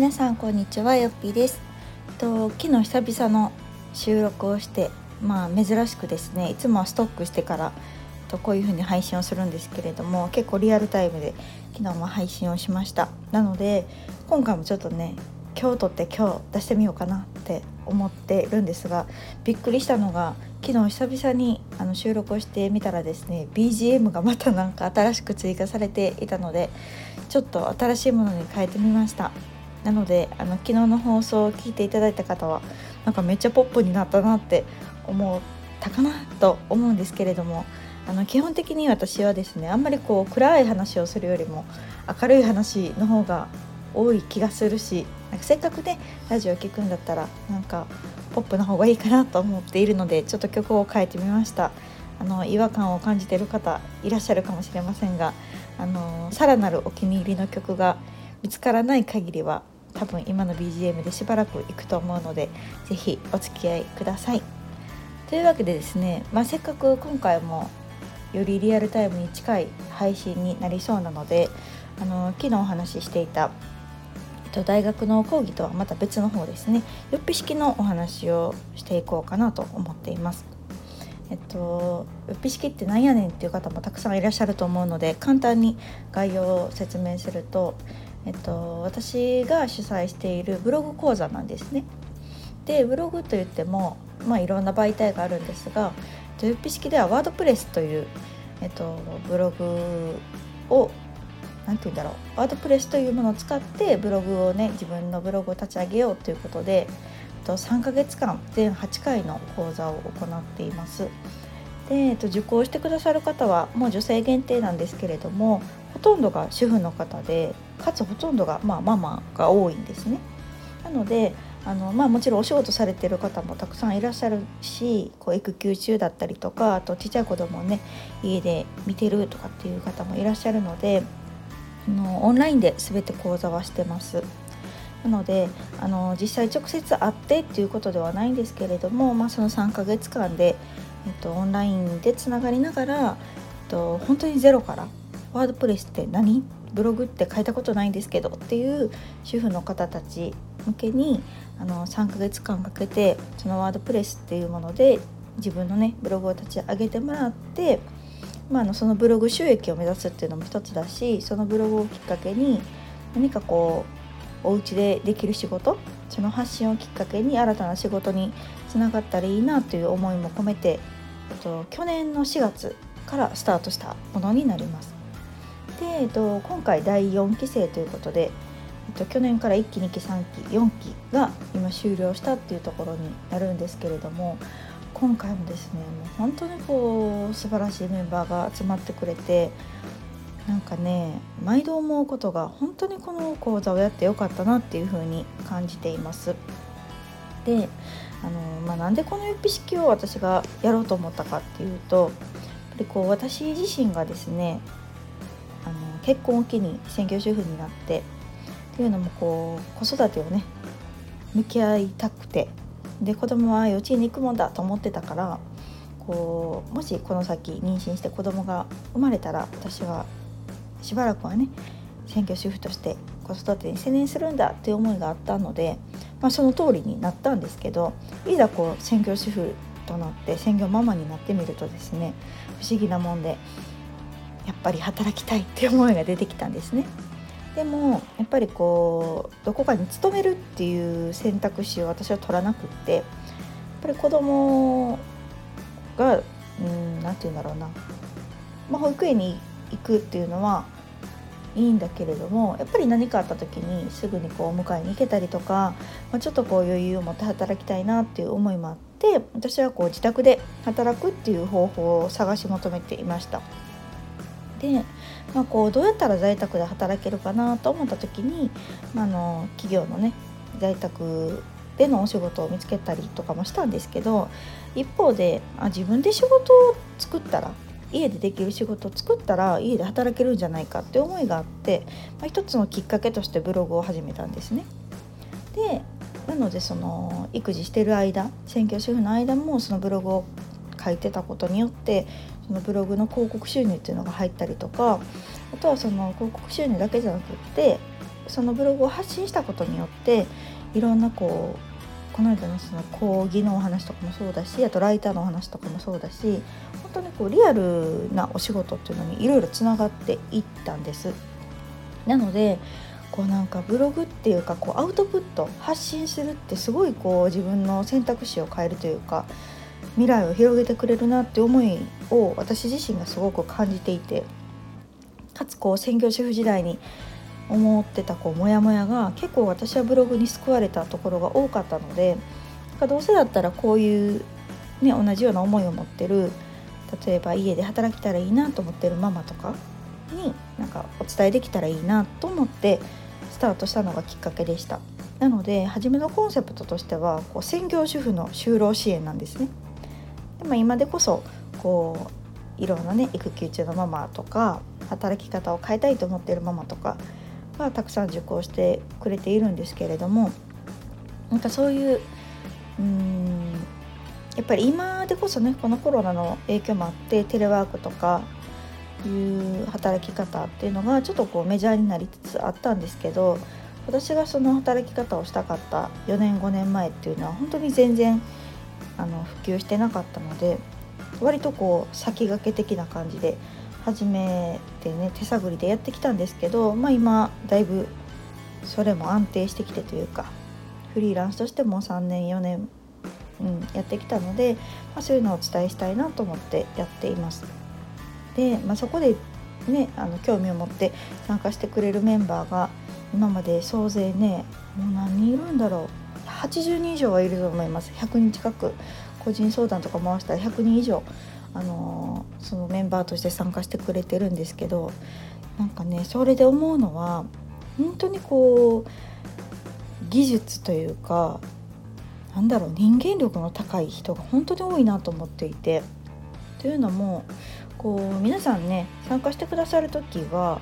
皆さんこんにちはよっぴーです。と昨日久々の収録をしてまあ珍しくですねいつもはストックしてからとこういう風に配信をするんですけれども結構リアルタイムで昨日も配信をしました。なので今回もちょっとね今日撮って今日出してみようかなって思ってるんですがびっくりしたのが昨日久々にあの収録をしてみたらですね BGM がまたなんか新しく追加されていたのでちょっと新しいものに変えてみました。なのであの昨日の放送を聞いていただいた方はなんかめっちゃポップになったなって思ったかなと思うんですけれどもあの基本的に私はですねあんまりこう暗い話をするよりも明るい話の方が多い気がするしなんかせっかくねラジオ聴くんだったらなんかポップな方がいいかなと思っているのでちょっと曲を変えてみました。あの違和感を感じている方いらっしゃるかもしれませんがあのさらなるお気に入りの曲が見つからない限りは多分今の BGM でしばらくいくと思うので是非お付き合いください。というわけでですね、まあ、せっかく今回もよりリアルタイムに近い配信になりそうなのであの昨日お話ししていた大学の講義とはまた別の方ですねよっぴ式のお話をしていこうかなと思っています。えっと、よっぴ式ってなんやねんっていう方もたくさんいらっしゃると思うので簡単に概要を説明するとえっと、私が主催しているブログ講座なんですね。でブログといっても、まあ、いろんな媒体があるんですがヨッピ式ではワードプレスという、えっと、ブログを何て言うんだろうワードプレスというものを使ってブログをね自分のブログを立ち上げようということで3ヶ月間全8回の講座を行っています。で、えっと、受講してくださる方はもう女性限定なんですけれどもほとんどが主婦の方でかつほとんどが、まあ、ママが多いんですね。なのであの、まあ、もちろんお仕事されてる方もたくさんいらっしゃるしこう育休中だったりとかあとちっちゃい子供をね家で見てるとかっていう方もいらっしゃるのであのオンラインで全て講座はしてます。なのであの実際直接会ってっていうことではないんですけれども、まあ、その3ヶ月間で、えっと、オンラインでつながりながら、えっと、本当にゼロからワードプレスって何？ブログって書いたことないんですけどっていう主婦の方たち向けにあの3ヶ月間かけてそのワードプレスっていうもので自分のねブログを立ち上げてもらって、まあ、のそのブログ収益を目指すっていうのも一つだしそのブログをきっかけに何かこうお家でできる仕事その発信をきっかけに新たな仕事につながったらいいなという思いも込めてと去年の4月からスタートしたものになります。で、えっと、今回第4期生ということで、えっと、去年から1期2期3期4期が今終了したっていうところになるんですけれども今回もですねもう本当にこう素晴らしいメンバーが集まってくれてなんかね毎度思うことが本当にこの講座をやってよかったなっていうふうに感じています。であの、まあ、なんでこの指式を私がやろうと思ったかっていうとやっぱりこう私自身がですねあの結婚を機に専業主婦になってっていうのもこう子育てをね向き合いたくてで子供は幼稚園に行くもんだと思ってたからこうもしこの先妊娠して子供が生まれたら私はしばらくはね専業主婦として子育てに専念するんだっていう思いがあったので、まあ、その通りになったんですけどいざこう専業主婦となって専業ママになってみるとですね不思議なもんでやっぱり働きたいっていう思いが出てきたんですね。でもやっぱりこうどこかに勤めるっていう選択肢を私は取らなくってやっぱり子供が何て言うんだろうな、まあ、保育園に行くっていうのはいいんだけれどもやっぱり何かあった時にすぐにこうお迎えに行けたりとか、まあ、ちょっとこう余裕を持って働きたいなっていう思いもあって私はこう自宅で働くっていう方法を探し求めていました。で、まあ、こうどうやったら在宅で働けるかなと思った時に、まあ、の企業のね在宅でのお仕事を見つけたりとかもしたんですけど一方であ自分で仕事を作ったら家でできる仕事を作ったら家で働けるんじゃないかって思いがあって、まあ、一つのきっかけとしてブログを始めたんですね。でなのでその育児してる間専業主婦の間もそのブログを書いてたことによってそのブログの広告収入っていうのが入ったりとかあとはその広告収入だけじゃなくってそのブログを発信したことによっていろんなこうこの間のその講義のお話とかもそうだしあとライターのお話とかもそうだし本当にこうリアルなお仕事っていうのにいろいろつながっていったんです。なのでこうなんかブログっていうかこうアウトプット発信するってすごいこう自分の選択肢を変えるというか未来を広げてくれるなって思いを私自身がすごく感じていてかつこう専業主婦時代に思ってたこうモヤモヤが結構私はブログに救われたところが多かったのでどうせだったらこういう、ね、同じような思いを持ってる例えば家で働けたらいいなと思ってるママとかになんかお伝えできたらいいなと思ってスタートしたのがきっかけでした。なので初めのコンセプトとしてはこう専業主婦の就労支援なんですね。でも今でこそこういろんなね育休中のママとか働き方を変えたいと思っているママとかがたくさん受講してくれているんですけれどもなんかそういううんやっぱり今でこそねこのコロナの影響もあってテレワークとかいう働き方っていうのがちょっとこうメジャーになりつつあったんですけど私がその働き方をしたかった4年5年前っていうのは本当に全然あの普及してなかったので割とこう先駆け的な感じで始めてね手探りでやってきたんですけど、まあ、今だいぶそれも安定してきてというかフリーランスとしても3年4年、うん、やってきたので、まあ、そういうのをお伝えしたいなと思ってやっています。で、まあ、そこでねあの興味を持って参加してくれるメンバーが今まで総勢ねもう何人いるんだろう80人以上はいると思います。100人近く個人相談とか回したら100人以上あのそのメンバーとして参加してくれてるんですけどなんかねそれで思うのは本当にこう技術というかなんだろう人間力の高い人が本当に多いなと思っていてというのもこう皆さんね参加してくださる時は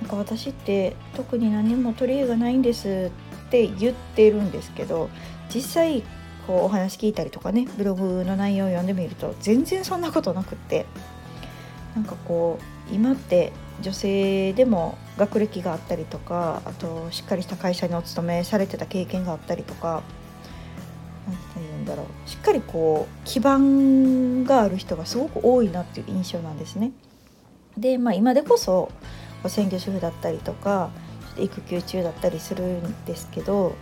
なんか私って特に何も取り柄がないんですって言ってるんですけど実際こうお話聞いたりとかねブログの内容を読んでみると全然そんなことなくってなんかこう今って女性でも学歴があったりとかあとしっかりした会社にお勤めされてた経験があったりとか何て言うんだろうしっかりこう基盤がある人がすごく多いなっていう印象なんですね。でまあ今でこそ専業主婦だったりとか育休中だったりするんですけど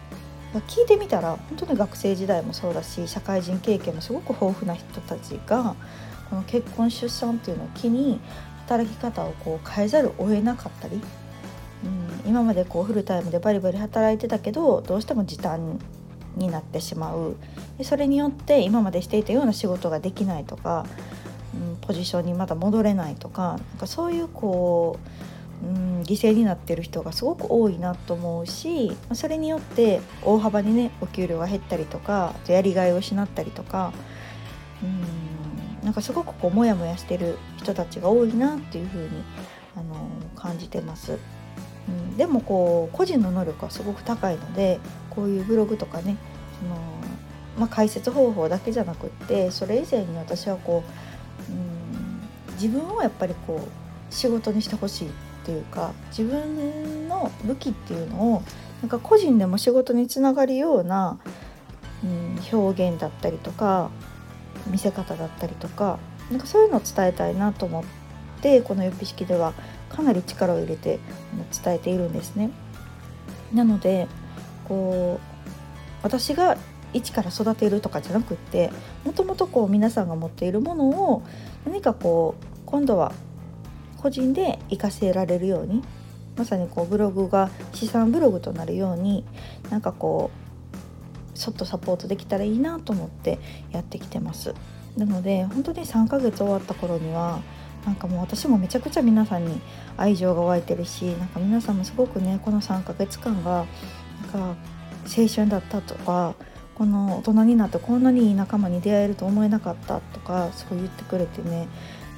聞いてみたら本当に学生時代もそうだし社会人経験もすごく豊富な人たちがこの結婚出産っていうのを機に働き方をこう変えざるを得なかったり、うん、今までこうフルタイムでバリバリ働いてたけどどうしても時短になってしまう。でそれによって今までしていたような仕事ができないとか、うん、ポジションにまだ戻れないとかなんかそういうこううん犠牲になってる人がすごく多いなと思うしそれによって大幅にねお給料が減ったりとかやりがいを失ったりとかうんなんかすごくこうモヤモヤしてる人たちが多いなっていうふうにあの感じてます。うん、でもこう個人の能力はすごく高いのでこういうブログとかねその、まあ、解説方法だけじゃなくってそれ以前に私はこううん自分をやっぱりこう仕事にしてほしいっっていうか自分の武器っていうのをなんか個人でも仕事につながるような、うん、表現だったりとか見せ方だったりとかなんかそういうのを伝えたいなと思ってこの予備式ではかなり力を入れて伝えているんですね。なのでこう私が一から育てるとかじゃなくってもともとこう皆さんが持っているものを何かこう今度は個人で活かせられるようにまさにこうブログが資産ブログとなるようになんかこうちょっとサポートできたらいいなと思ってやってきてます。なので本当に3ヶ月終わった頃にはなんかもう私もめちゃくちゃ皆さんに愛情が湧いてるしなんか皆さんもすごくねこの3ヶ月間がなんか青春だったとかこの大人になってこんなにいい仲間に出会えると思えなかったとかそう言ってくれてね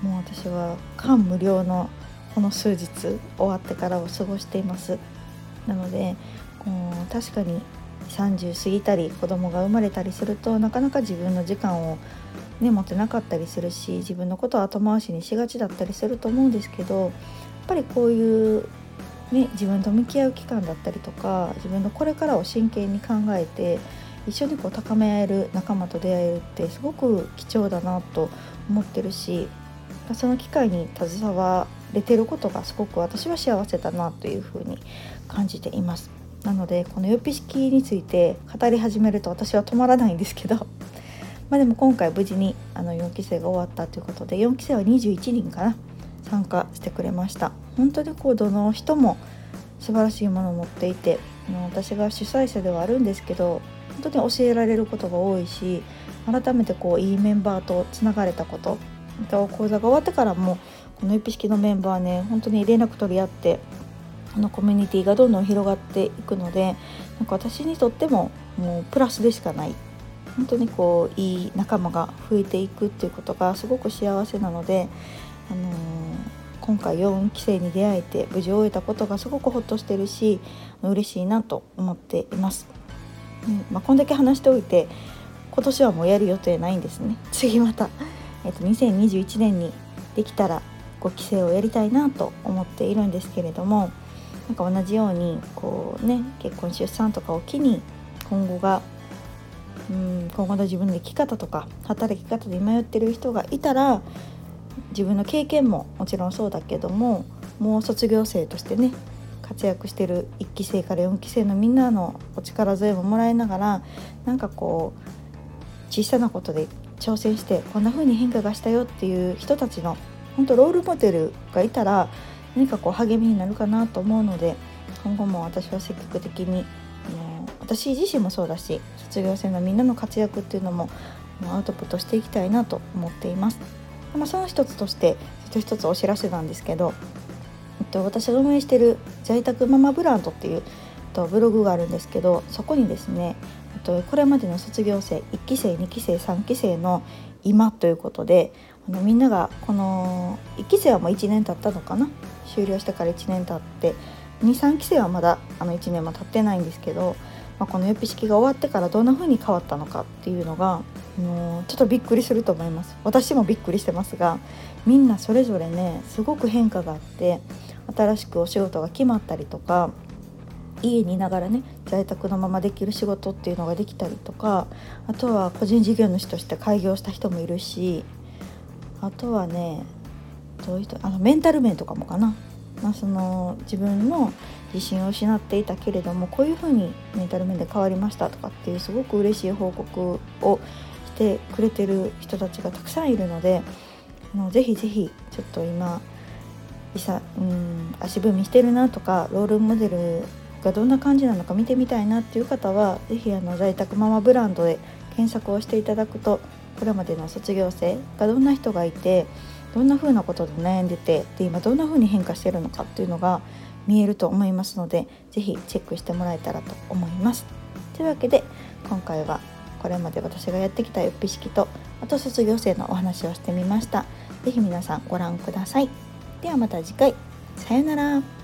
もう私は感無量のこの数日終わってからを過ごしています。なのでこう確かに30過ぎたり子供が生まれたりするとなかなか自分の時間を、ね、持ってなかったりするし自分のことを後回しにしがちだったりすると思うんですけどやっぱりこういうね、自分と向き合う期間だったりとか自分のこれからを真剣に考えて一緒にこう高め合える仲間と出会えるってすごく貴重だなと思ってるしその機会に携われてることがすごく私は幸せだなというふうに感じています。なのでこの予備式について語り始めると私は止まらないんですけど。まあでも今回無事にあの4期生が終わったということで4期生は21人かな。参加してくれました。本当にこうどの人も素晴らしいものを持っていて私が主催者ではあるんですけど本当に教えられることが多いし改めてこういいメンバーとつながれたこと講座が終わってからもこのエピ式のメンバーね本当に連絡取り合ってあのコミュニティがどんどん広がっていくのでなんか私にとってももうプラスでしかない本当にこういい仲間が増えていくっていうことがすごく幸せなので、あのー、今回4期生に出会えて無事終えたことがすごくほっとしてるし嬉しいなと思っています。うんまあ、こんだけ話しておいて今年はもうやる予定ないんですね次また、えっと、2021年にできたら5期生をやりたいなと思っているんですけれどもなんか同じようにこうね結婚出産とかを機に今後がうん今後の自分の生き方とか働き方で迷ってる人がいたら自分の経験ももちろんそうだけどももう卒業生としてね活躍してる1期生から4期生のみんなのお力添えももらいながらなんかこう小さなことで挑戦してこんな風に変化がしたよっていう人たちの本当ロールモデルがいたら何かこう励みになるかなと思うので今後も私は積極的に私自身もそうだし卒業生のみんなの活躍っていうのもアウトプットしていきたいなと思っています。まあ、その一つとして一つお知らせなんですけど、えっと、私が運営してる在宅ママブランドっていうとブログがあるんですけどそこにですねとこれまでの卒業生1期生2期生3期生の今ということであのみんながこの1期生はもう1年経ったのかな？終了してから1年経って23期生はまだあの1年も経ってないんですけど、まあ、この予備式が終わってからどんな風に変わったのかっていうのがもうちょっとびっくりすると思います。私もびっくりしてますがみんなそれぞれねすごく変化があって新しくお仕事が決まったりとか家にいながらね在宅のままできる仕事っていうのができたりとかあとは個人事業主として開業した人もいるしあとはねどういう人あのメンタル面とかもかな、まあ、その自分の自信を失っていたけれどもこういうふうにメンタル面で変わりましたとかっていうすごく嬉しい報告をしてくれてる人たちがたくさんいるのであのぜひぜひちょっと今いさうん足踏みしてるなとかロールモデルがどんな感じなのか見てみたいなっていう方は是非在宅ママブランドで検索をしていただくとこれまでの卒業生がどんな人がいてどんな風なことで悩んでてで今どんな風に変化してるのかっていうのが見えると思いますので是非チェックしてもらえたらと思います。というわけで今回はこれまで私がやってきたよっぴ式とあと卒業生のお話をしてみました。是非皆さんご覧ください。ではまた次回。さようなら。